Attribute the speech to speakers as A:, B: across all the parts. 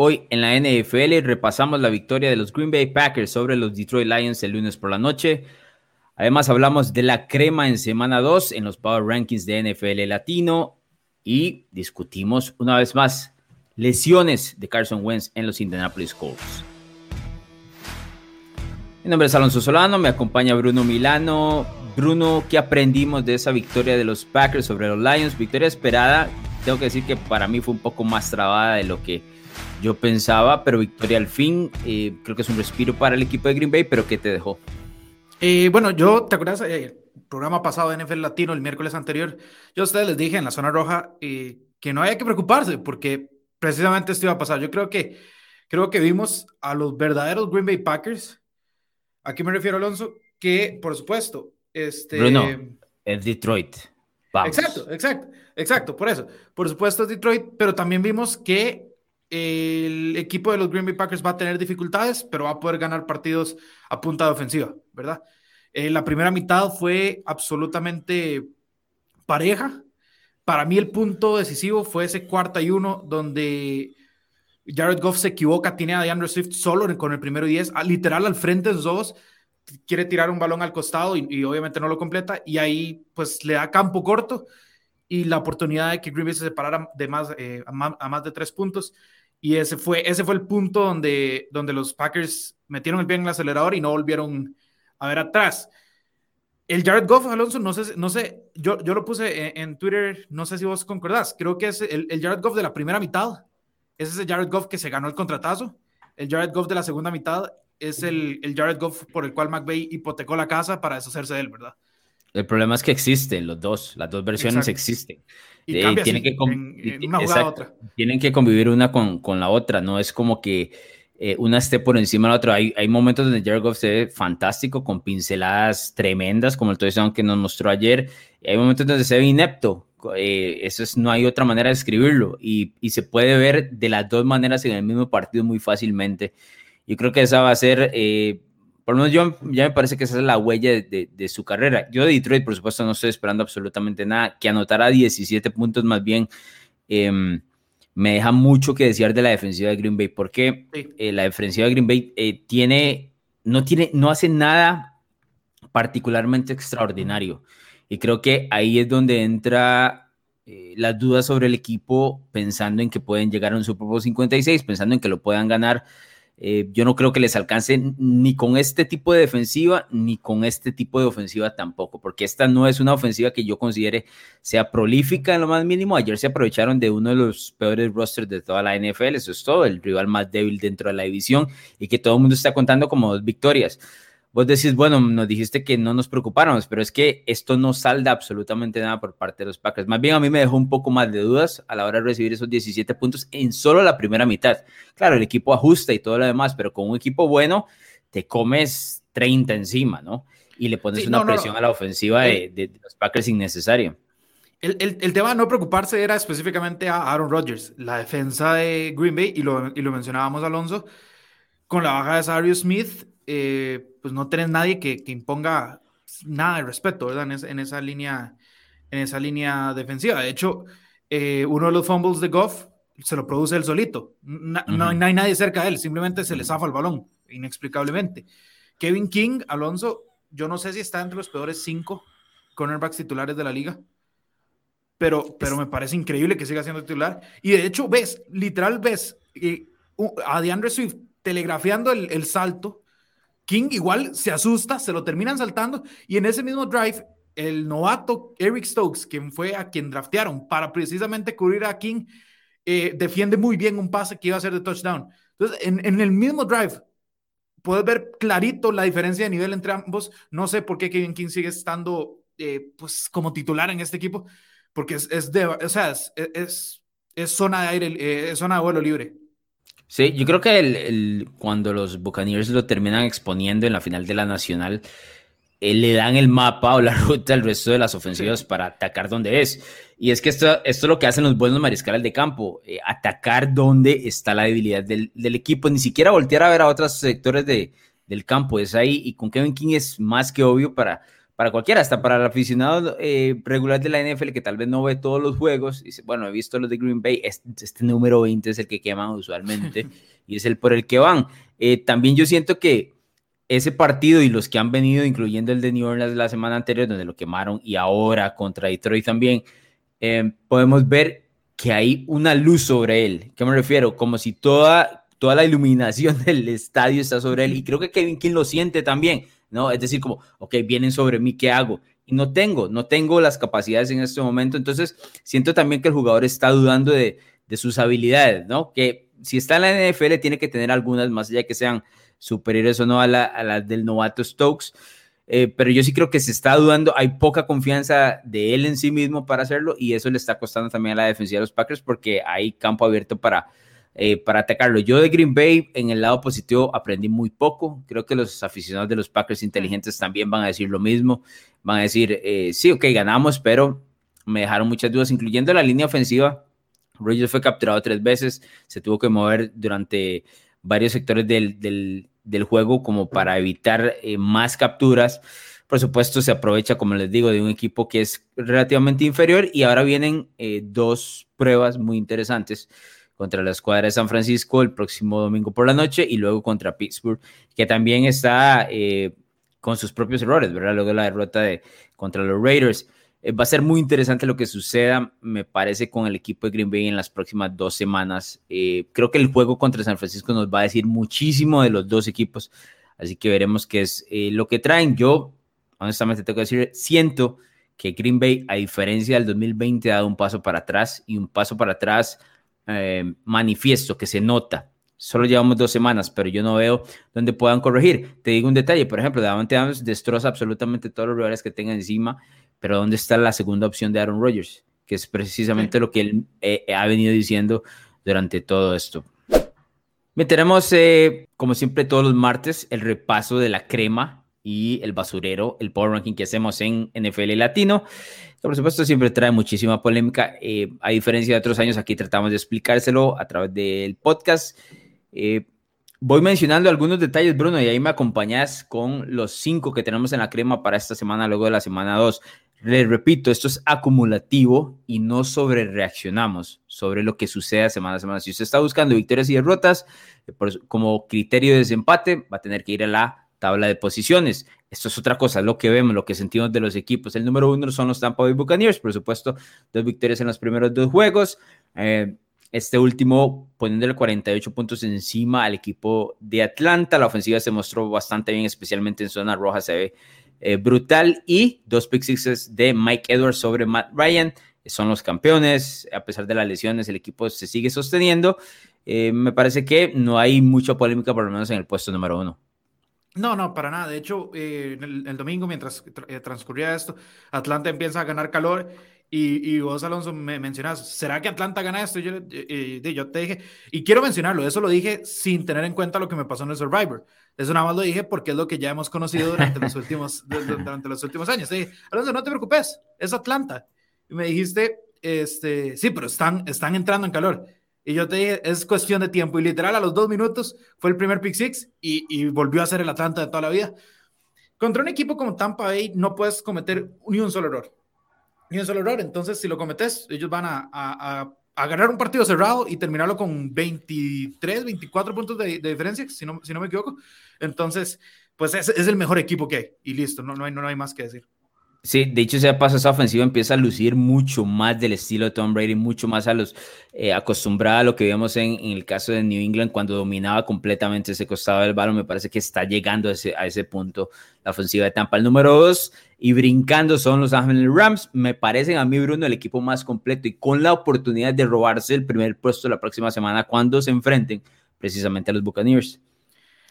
A: Hoy en la NFL repasamos la victoria de los Green Bay Packers sobre los Detroit Lions el lunes por la noche. Además hablamos de la crema en semana 2 en los Power Rankings de NFL Latino y discutimos una vez más lesiones de Carson Wentz en los Indianapolis Colts. Mi nombre es Alonso Solano, me acompaña Bruno Milano. Bruno, ¿qué aprendimos de esa victoria de los Packers sobre los Lions? Victoria esperada, tengo que decir que para mí fue un poco más trabada de lo que yo pensaba, pero victoria al fin. Eh, creo que es un respiro para el equipo de Green Bay, pero ¿qué te dejó?
B: Eh, bueno, yo, ¿te acuerdas? Eh, el programa pasado de NFL Latino, el miércoles anterior, yo a ustedes les dije en la zona roja que no había que preocuparse porque precisamente esto iba a pasar. Yo creo que, creo que vimos a los verdaderos Green Bay Packers. ¿A qué me refiero, Alonso? Que, por supuesto, este...
A: Bruno, es Detroit.
B: Exacto, exacto, exacto, por eso. Por supuesto es Detroit, pero también vimos que el equipo de los Green Bay Packers va a tener dificultades, pero va a poder ganar partidos a punta de ofensiva, ¿verdad? Eh, la primera mitad fue absolutamente pareja. Para mí el punto decisivo fue ese cuarta y uno donde Jared Goff se equivoca, tiene a DeAndre Swift solo con el primero y diez, literal al frente de los dos, quiere tirar un balón al costado y, obviamente no lo completa y ahí pues le da campo corto y la oportunidad de que Green Bay se separara de eh, a, más, de tres puntos y ese fue, ese fue el punto donde, donde los Packers metieron el pie en el acelerador y no volvieron a ver atrás. El Jared Goff, Alonso, no sé, no sé yo, yo lo puse en, Twitter, no sé si vos concordás, creo que es el, el, Jared Goff de la primera mitad, ese es el Jared Goff que se ganó el contratazo, el Jared Goff de la segunda mitad es el, el Jared Goff por el cual McVay hipotecó la casa para deshacerse de él, ¿verdad?
A: El problema es que existen los dos, las dos versiones existen. Y eh, tienen, que tienen que convivir una con, con, la otra, no es como que eh, una esté por encima de la otra. Hay, hay momentos donde Jared Goff se ve fantástico, con pinceladas tremendas, como el touchdown que nos mostró ayer. Y hay momentos donde se ve inepto. Eh, eso es, no hay otra manera de escribirlo. Y, y, se puede ver de las dos maneras en el mismo partido muy fácilmente. Yo creo que esa va a ser, eh, por lo menos yo, ya me parece que esa es la huella de, de, su carrera. Yo de Detroit, por supuesto, no estoy esperando absolutamente nada. Que anotara 17 puntos más bien em, me deja mucho que desear de la defensiva de Green Bay, porque eh, la defensiva de Green Bay eh, tiene, no tiene, no hace nada particularmente extraordinario. Y creo que ahí es donde entra las dudas sobre el equipo, pensando en que pueden llegar a un Super Bowl 56, pensando en que lo puedan ganar. Eh, yo no creo que les alcance ni con este tipo de defensiva, ni con este tipo de ofensiva tampoco, porque esta no es una ofensiva que yo considere sea prolífica en lo más mínimo. Ayer se aprovecharon de uno de los peores rosters de toda la NFL, eso es todo, el rival más débil dentro de la división y que todo el mundo está contando como dos victorias vos decís, bueno, nos dijiste que no nos preocupáramos, pero es que esto no salda absolutamente nada por parte de los Packers. Más bien a mí me dejó un poco más de dudas a la hora de recibir esos 17 puntos en solo la primera mitad. Claro, el equipo ajusta y todo lo demás, pero con un equipo bueno te comes 30 encima, ¿no? Y le pones una presión a la ofensiva de, los Packers innecesario.
B: El, el, el, tema de no preocuparse era específicamente a Aaron Rodgers, la defensa de Green Bay, y lo, y lo mencionábamos Alonso, con la baja de Darius Smith eh, pues no tenés nadie que, imponga nada de respeto, ¿verdad? En, esa línea, en esa línea defensiva. De hecho, eh, uno de los fumbles de Goff se lo produce él solito. no, hay nadie cerca de él, simplemente se le zafa el balón, inexplicablemente. Kevin King, Alonso, yo no sé si está entre los peores cinco cornerbacks titulares de la liga, pero, pero me parece increíble que siga siendo titular. Y de hecho, ves, literal, ves eh, a DeAndre Swift telegrafiando el, el salto King igual se asusta, se lo terminan saltando y en ese mismo drive el novato Eric Stokes, quien fue a quien draftearon para precisamente cubrir a King, eh, defiende muy bien un pase que iba a ser de touchdown. Entonces, en, el mismo drive, puedes ver clarito la diferencia de nivel entre ambos. No sé por qué Kevin King sigue estando eh, pues, como titular en este equipo, porque es, de, o sea, es, es, zona de aire, eh, es zona de vuelo libre.
A: Sí, yo creo que el, cuando los Buccaneers lo terminan exponiendo en la final de la Nacional, eh, le dan el mapa o la ruta al resto de las ofensivas para atacar donde es. Y es que esto, esto es lo que hacen los buenos mariscales de campo, eh, atacar donde está la debilidad del, del, equipo, ni siquiera voltear a ver a otros sectores de, del campo, es ahí. Y con Kevin King es más que obvio para, para cualquiera, hasta para el aficionado eh, regular de la NFL que tal vez no ve todos los juegos, dice, bueno, he visto los de Green Bay, este, este número 20 es el que queman usualmente y es el por el que van. Eh, también yo siento que ese partido y los que han venido, incluyendo el de New Orleans la semana anterior, donde lo quemaron, y ahora contra Detroit también, eh, podemos ver que hay una luz sobre él. ¿Qué me refiero? Como si toda, toda la iluminación del estadio está sobre él. Y creo que Kevin King lo siente también ¿no? Es decir, como, ok, vienen sobre mí, ¿qué hago? Y no tengo, no tengo las capacidades en este momento, entonces siento también que el jugador está dudando de, sus habilidades, ¿no? Que si está en la NFL tiene que tener algunas, más allá que sean superiores o no a las la del novato Stokes, eh, pero yo sí creo que se está dudando, hay poca confianza de él en sí mismo para hacerlo y eso le está costando también a la defensiva de los Packers porque hay campo abierto para eh, para atacarlo. Yo de Green Bay, en el lado positivo, aprendí muy poco. Creo que los aficionados de los Packers inteligentes también van a decir lo mismo. Van a decir, eh, sí, ok, ganamos, pero me dejaron muchas dudas, incluyendo la línea ofensiva. Rodgers fue capturado tres veces, se tuvo que mover durante varios sectores del, del, juego como para evitar eh, más capturas. Por supuesto, se aprovecha, como les digo, de un equipo que es relativamente inferior y ahora vienen dos pruebas muy interesantes contra la escuadra de San Francisco el próximo domingo por la noche y luego contra Pittsburgh, que también está eh, con sus propios errores, ¿verdad? Luego de la derrota de, contra los Raiders. Eh, va a ser muy interesante lo que suceda, me parece, con el equipo de Green Bay en las próximas dos semanas. Eh, creo que el juego contra San Francisco nos va a decir muchísimo de los dos equipos, así que veremos qué es lo que traen. Yo, honestamente, tengo que decir, siento que Green Bay, a diferencia del 2020, ha dado un paso para atrás y un paso para atrás eh, manifiesto que se nota. Solo llevamos dos semanas, pero yo no veo dónde puedan corregir. Te digo un detalle, por ejemplo, Davante Adams destroza absolutamente todos los rivales que tenga encima, pero ¿dónde está la segunda opción de Aaron Rodgers? Que es precisamente lo que él eh, ha venido diciendo durante todo esto. Eh, como siempre, todos los martes el repaso de la crema y el basurero, el power ranking que hacemos en NFL Latino por supuesto, siempre trae muchísima polémica. Eh, a diferencia de otros años, aquí tratamos de explicárselo a través del podcast. Eh, voy mencionando algunos detalles, Bruno, y ahí me acompañas con los cinco que tenemos en la crema para esta semana, luego de la semana dos. Les repito, esto es acumulativo y no sobre reaccionamos sobre lo que suceda semana a semana. Si usted está buscando victorias y derrotas eh, como criterio de desempate, va a tener que ir a la tabla de posiciones. Esto es otra cosa, lo que vemos, lo que sentimos de los equipos. El número uno son los Tampa Bay Buccaneers, por supuesto, dos victorias en los primeros dos juegos. Eh, este último poniéndole 48 puntos encima al equipo de Atlanta. La ofensiva se mostró bastante bien, especialmente en zona roja, se ve eh, brutal. Y dos pick sixes de Mike Edwards sobre Matt Ryan. Son los campeones, a pesar de las lesiones, el equipo se sigue sosteniendo. Eh, me parece que no hay mucha polémica, por lo menos en el puesto número uno.
B: No, no, para nada. De hecho, eh, el, domingo, mientras eh, transcurría esto, Atlanta empieza a ganar calor y, y vos, Alonso, me mencionas, ¿será que Atlanta gana esto? Yo, eh, yo te dije, y quiero mencionarlo, eso lo dije sin tener en cuenta lo que me pasó en el Survivor. Eso nada más lo dije porque es lo que ya hemos conocido durante los últimos, años. Te dije, Alonso, no te preocupes, es Atlanta. Y me dijiste, este, sí, pero están, están entrando en calor. Y yo te dije, es cuestión de tiempo. Y literal, a los dos minutos fue el primer pick six y, y volvió a ser el Atlanta de toda la vida. Contra un equipo como Tampa Bay no puedes cometer ni un solo error. Ni un solo error. Entonces, si lo cometes, ellos van a, a, a, ganar un partido cerrado y terminarlo con 23, 24 puntos de, de diferencia, si no, si no me equivoco. Entonces, pues es, es, el mejor equipo que hay. Y listo, no, no, hay, no hay más que decir.
A: Sí, de hecho, ese paso, esa ofensiva empieza a lucir mucho más del estilo de Tom Brady, mucho más a los eh, acostumbrada a lo que vimos en, el caso de New England cuando dominaba completamente ese costado del balón. Me parece que está llegando a ese, punto la ofensiva de Tampa. El número dos y brincando son los Angeles Rams. Me parecen a mí, Bruno, el equipo más completo y con la oportunidad de robarse el primer puesto la próxima semana cuando se enfrenten precisamente a los Buccaneers.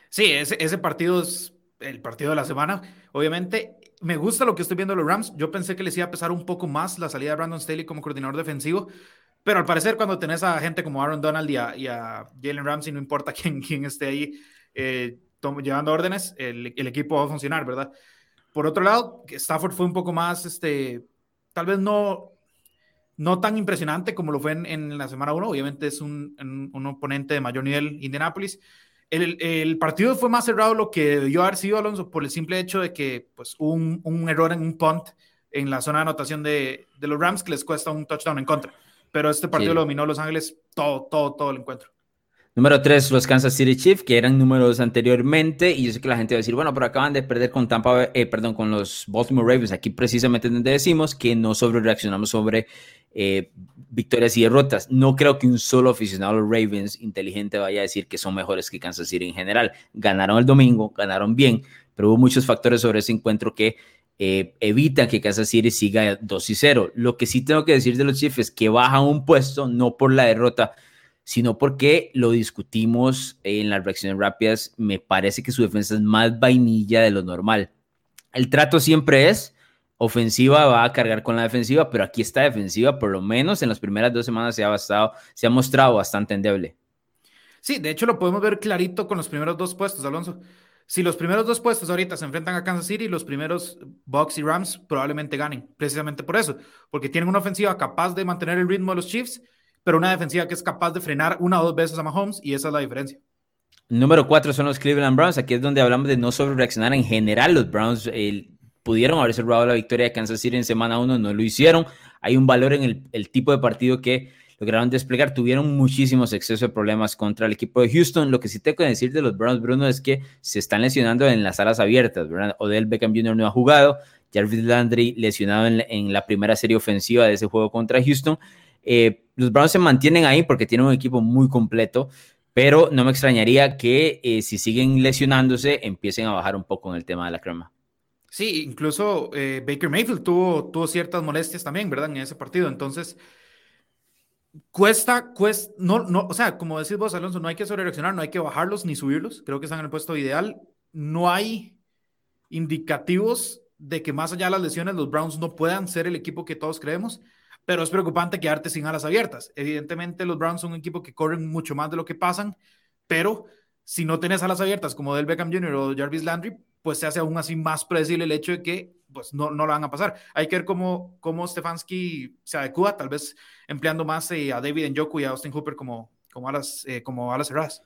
B: Sí, ese, ese partido es el partido de la semana. Obviamente, me gusta lo que estoy viendo de los Rams. Yo pensé que les iba a pesar un poco más la salida de Brandon Staley como coordinador defensivo, pero al parecer cuando tenés a gente como Aaron Donald y a, Jalen Ramsey, no importa quién, quién esté ahí eh, llevando órdenes, el, equipo va a funcionar, ¿verdad? Por otro lado, Stafford fue un poco más, este, tal vez no, no tan impresionante como lo fue en, la semana 1. Obviamente es un, un, oponente de mayor nivel, Indianapolis. El, partido fue más cerrado lo que debió haber sido Alonso por el simple hecho de que pues, hubo un, error en un punt en la zona de anotación de, los Rams que les cuesta un touchdown en contra. Pero este partido lo dominó Los Ángeles todo, todo, todo el encuentro.
A: Número 3, los Kansas City Chiefs, que eran números anteriormente, y yo sé que la gente va a decir, bueno, pero acaban de perder con Tampa, eh, perdón, con los Baltimore Ravens. Aquí precisamente donde decimos que no sobre reaccionamos sobre eh, victorias y derrotas. No creo que un solo aficionado a los Ravens inteligente vaya a decir que son mejores que Kansas City en general. Ganaron el domingo, ganaron bien, pero hubo muchos factores sobre ese encuentro que eh, evitan que Kansas City siga 2 y 0. Lo que sí tengo que decir de los Chiefs es que bajan un puesto, no por la derrota, sino porque lo discutimos en las reacciones rápidas. Me parece que su defensa es más vainilla de lo normal. El trato siempre es ofensiva va a cargar con la defensiva, pero aquí está defensiva, por lo menos en las primeras dos semanas se ha, bastado, se ha mostrado bastante endeble.
B: Sí, de hecho lo podemos ver clarito con los primeros dos puestos, Alonso. Si los primeros dos puestos ahorita se enfrentan a Kansas City, los primeros Bucks y Rams probablemente ganen, precisamente por eso, porque tienen una ofensiva capaz de mantener el ritmo de los Chiefs pero una defensiva que es capaz de frenar una o dos veces a Mahomes y esa es la diferencia.
A: Número cuatro son los Cleveland Browns. Aquí es donde hablamos de no sobre reaccionar en general. Los Browns pudieron haber robado la victoria de Kansas City en semana uno, no lo hicieron. Hay un valor en el, tipo de partido que lograron desplegar. Tuvieron muchísimos excesos de problemas contra el equipo de Houston. Lo que sí tengo que decir de los Browns, Bruno, es que se están lesionando en las alas abiertas. ¿verdad? Odell Beckham Jr. no ha jugado. Jarvis Landry lesionado en la primera serie ofensiva de ese juego contra Houston. Eh, los Browns se mantienen ahí porque tienen un equipo muy completo, pero no me extrañaría que eh, si siguen lesionándose empiecen a bajar un poco en el tema de la crema.
B: Sí, incluso eh, Baker Mayfield tuvo, tuvo ciertas molestias también, ¿verdad? En ese partido. Entonces, cuesta, cuesta, no, no, o sea, como decís vos, Alonso, no hay que sobre reaccionar, no hay que bajarlos ni subirlos. Creo que están en el puesto ideal. No hay indicativos de que más allá de las lesiones, los Browns no puedan ser el equipo que todos creemos pero es preocupante quedarte sin alas abiertas. Evidentemente, los Browns son un equipo que corren mucho más de lo que pasan, pero si no tienes alas abiertas como Del Beckham Jr. o Jarvis Landry, pues se hace aún así más predecible el hecho de que pues no, no lo van a pasar. Hay que ver cómo, cómo Stefanski se adecua, tal vez empleando más eh, a David Njoku y a Austin Hooper como, como alas, eh, como alas cerradas.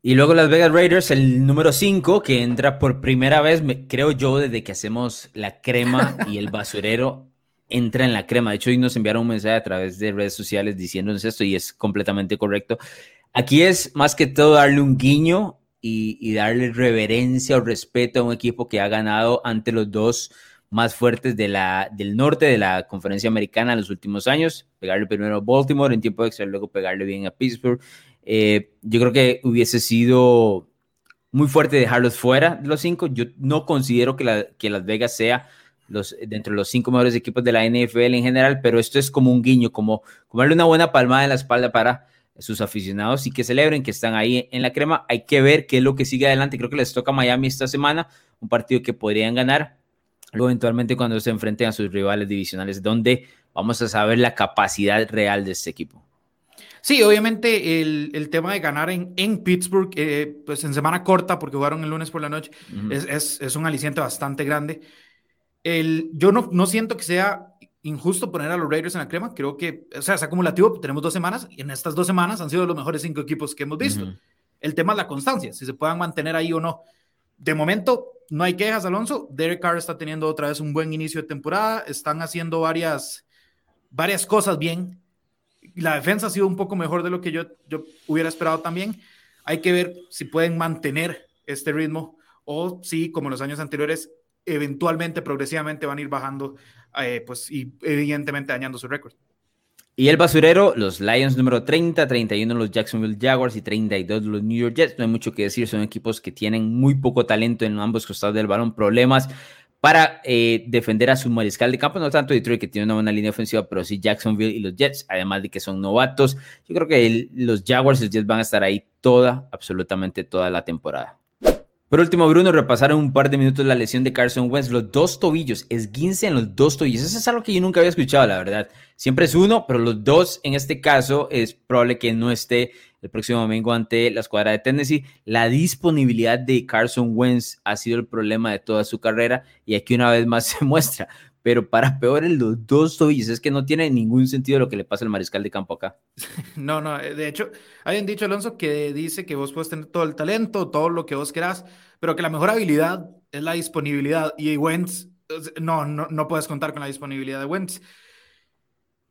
A: Y luego las Vegas Raiders, el número 5, que entra por primera vez, creo yo, desde que hacemos la crema y el basurero entra en la crema. De hecho, hoy nos enviaron un mensaje a través de redes sociales diciéndonos esto y es completamente correcto. Aquí es más que todo darle un guiño y, darle reverencia o respeto a un equipo que ha ganado ante los dos más fuertes de la, del norte de la conferencia americana en los últimos años. Pegarle primero a Baltimore en tiempo extra, luego pegarle bien a Pittsburgh. Eh, yo creo que hubiese sido muy fuerte dejarlos fuera de los cinco. Yo no considero que, la, que Las Vegas sea los, dentro de los cinco mejores equipos de la NFL en general, pero esto es como un guiño, como, como darle una buena palmada en la espalda para sus aficionados y que celebren que están ahí en la crema. Hay que ver qué es lo que sigue adelante. Creo que les toca a Miami esta semana, un partido que podrían ganar. Luego, eventualmente, cuando se enfrenten a sus rivales divisionales, donde vamos a saber la capacidad real de este equipo.
B: Sí, obviamente el, el tema de ganar en, en Pittsburgh, eh, pues en semana corta, porque jugaron el lunes por la noche, es, es, es, un aliciente bastante grande yo no, no siento que sea injusto poner a los Raiders en la crema. Creo que, o sea, es acumulativo. Tenemos dos semanas y en estas dos semanas han sido los mejores cinco equipos que hemos visto. El tema es la constancia, si se puedan mantener ahí o no. De momento, no hay quejas, Alonso. Derek Carr está teniendo otra vez un buen inicio de temporada. Están haciendo varias, varias cosas bien. La defensa ha sido un poco mejor de lo que yo, yo hubiera esperado también. Hay que ver si pueden mantener este ritmo o si, como los años anteriores, eventualmente, progresivamente van a ir bajando, eh, pues, y evidentemente dañando su récord.
A: Y el basurero, los Lions número 30, 31 los Jacksonville Jaguars y 32 los New York Jets. No hay mucho que decir, son equipos que tienen muy poco talento en ambos costados del balón, problemas para eh, defender a su mariscal de campo, no tanto Detroit que tiene una buena línea ofensiva, pero sí Jacksonville y los Jets, además de que son novatos. Yo creo que los Jaguars y los Jets van a estar ahí toda, absolutamente toda la temporada. Por último, Bruno, repasaron un par de minutos la lesión de Carson Wentz, los dos tobillos, esguince en los dos tobillos. Eso es algo que yo nunca había escuchado, la verdad. Siempre es uno, pero los dos en este caso es probable que no esté el próximo domingo ante la escuadra de Tennessee. La disponibilidad de Carson Wentz ha sido el problema de toda su carrera y aquí una vez más se muestra pero para peor en los dos tobillos, es que no tiene ningún sentido lo que le pasa al mariscal de campo acá.
B: No, no, eh, de hecho, hayan dicho, Alonso, que dice que vos puedes tener todo el talento, todo lo que vos querás, pero que la mejor habilidad es la disponibilidad, y Wentz, no, no, no puedes contar con la disponibilidad de Wentz.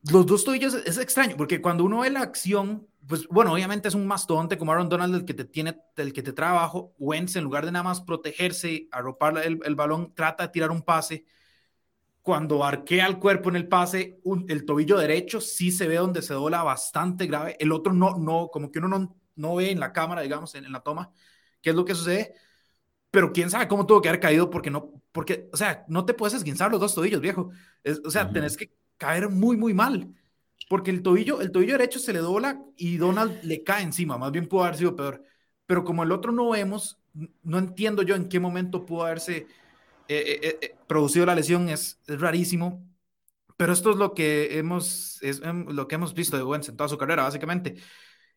B: Los dos tobillos es extraño, porque cuando uno ve la acción, pues bueno, obviamente es un mastodonte como Aaron Donald el que te tiene, el que te trabaja Wentz en lugar de nada más protegerse, arropar el, el balón, trata de tirar un pase. Cuando arquea el cuerpo en el pase, el tobillo derecho sí se ve donde se dobla bastante grave. El otro no, no, como que uno no, no ve en la cámara, digamos, en, la toma, qué es lo que sucede. Pero quién sabe cómo tuvo que haber caído porque no, porque, o sea, no te puedes esguinzar los dos tobillos, viejo. o sea, tenés que caer muy, muy mal. Porque el tobillo, el tobillo derecho se le dobla y Donald le cae encima, más bien pudo haber sido peor. Pero como el otro no vemos, no entiendo yo en qué momento pudo haberse eh, eh, eh, producido la lesión, es, es, rarísimo. Pero esto es lo que hemos, es, em, lo que hemos visto de Wentz en toda su carrera, básicamente.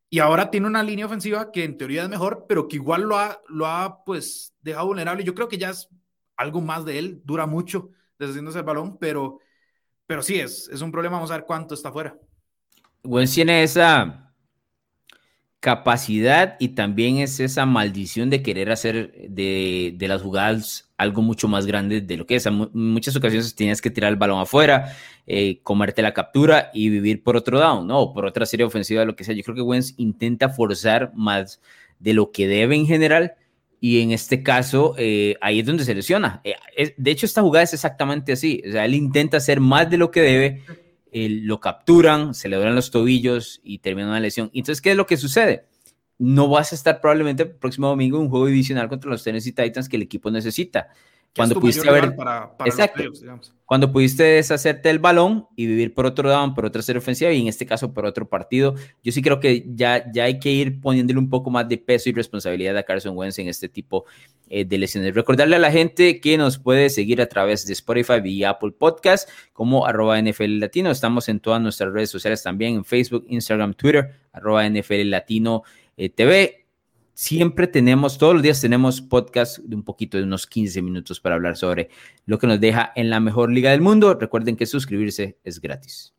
B: Y ahora tiene una línea ofensiva que en teoría es mejor, pero que igual lo ha, lo ha pues dejado vulnerable. Yo creo que ya es algo más de él, dura mucho deshaciéndose el balón, pero pero sí, es, es un problema. Vamos a ver cuánto está fuera.
A: Wentz tiene esa capacidad y también es esa maldición de querer hacer de, de, las jugadas algo mucho más grande de lo que es. En muchas ocasiones tienes que tirar el balón afuera, eh, comerte la captura y vivir por otro down, ¿no? por otra serie ofensiva, lo que sea. Yo creo que Wentz intenta forzar más de lo que debe en general y en este caso, eh, ahí es donde se lesiona. Eh, de hecho, esta jugada es exactamente así. O sea, él intenta hacer más de lo que debe, lo capturan, se le duelen los tobillos y termina una lesión. Entonces, ¿qué es lo que sucede? No vas a estar probablemente el próximo domingo en un juego divisional contra los Tennessee Titans que el equipo necesita. Cuando pudiste haber, para, exacto, cuando pudiste deshacerte el balón y vivir por otro down, por otra serie ofensiva y en este caso por otro partido, yo sí creo que ya, ya hay que ir poniéndole un poco más de peso y responsabilidad a Carson Wentz en este tipo eh, de lesiones. Recordarle a la gente que nos puede seguir a través de Spotify y Apple Podcast como arroba NFL Latino. Estamos en todas nuestras redes sociales también, en Facebook, Instagram, Twitter, arroba NFL Latino eh, TV siempre tenemos, todos los días tenemos podcast de un poquito de unos 15 minutos para hablar sobre lo que nos deja en la mejor liga del mundo. Recuerden que suscribirse es gratis.